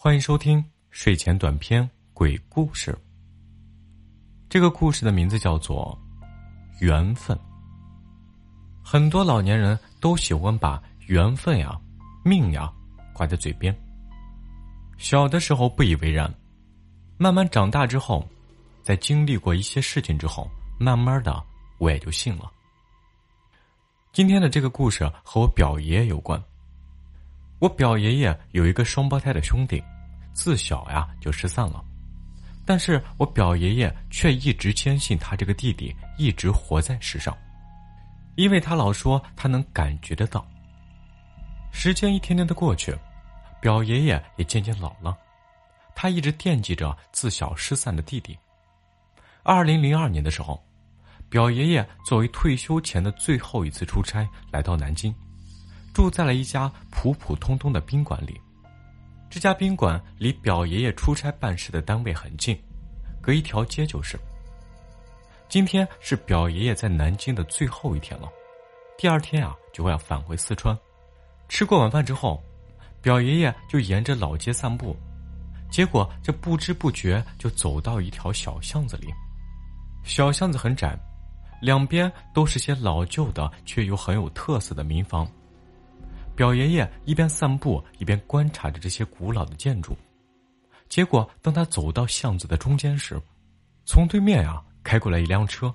欢迎收听睡前短篇鬼故事。这个故事的名字叫做《缘分》。很多老年人都喜欢把缘分呀、命呀挂在嘴边。小的时候不以为然，慢慢长大之后，在经历过一些事情之后，慢慢的我也就信了。今天的这个故事和我表爷爷有关。我表爷爷有一个双胞胎的兄弟，自小呀就失散了，但是我表爷爷却一直坚信他这个弟弟一直活在世上，因为他老说他能感觉得到。时间一天天的过去，表爷爷也渐渐老了，他一直惦记着自小失散的弟弟。二零零二年的时候，表爷爷作为退休前的最后一次出差来到南京。住在了一家普普通通的宾馆里，这家宾馆离表爷爷出差办事的单位很近，隔一条街就是。今天是表爷爷在南京的最后一天了，第二天啊就会要返回四川。吃过晚饭之后，表爷爷就沿着老街散步，结果这不知不觉就走到一条小巷子里。小巷子很窄，两边都是些老旧的却又很有特色的民房。表爷爷一边散步一边观察着这些古老的建筑，结果当他走到巷子的中间时，从对面啊开过来一辆车。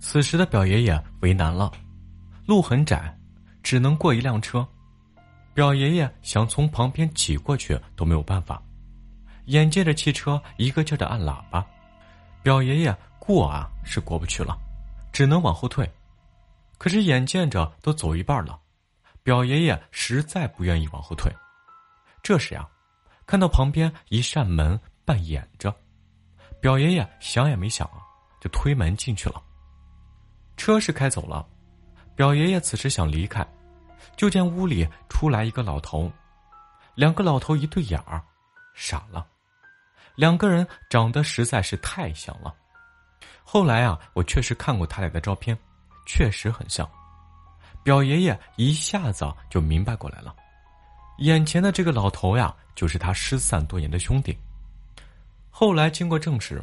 此时的表爷爷为难了，路很窄，只能过一辆车。表爷爷想从旁边挤过去都没有办法，眼见着汽车一个劲儿的按喇叭，表爷爷过啊是过不去了，只能往后退。可是眼见着都走一半了。表爷爷实在不愿意往后退，这时呀，看到旁边一扇门半掩着，表爷爷想也没想啊，就推门进去了。车是开走了，表爷爷此时想离开，就见屋里出来一个老头，两个老头一对眼儿，傻了，两个人长得实在是太像了。后来啊，我确实看过他俩的照片，确实很像。表爷爷一下子就明白过来了，眼前的这个老头呀，就是他失散多年的兄弟。后来经过证实，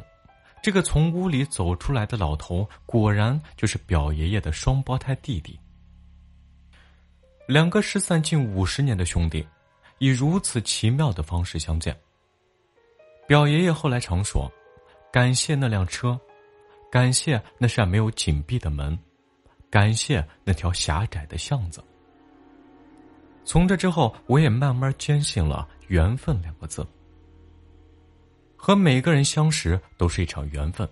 这个从屋里走出来的老头，果然就是表爷爷的双胞胎弟弟。两个失散近五十年的兄弟，以如此奇妙的方式相见。表爷爷后来常说：“感谢那辆车，感谢那扇没有紧闭的门。”感谢那条狭窄的巷子。从这之后，我也慢慢坚信了“缘分”两个字。和每个人相识都是一场缘分，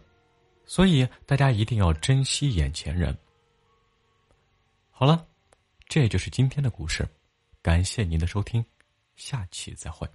所以大家一定要珍惜眼前人。好了，这就是今天的故事，感谢您的收听，下期再会。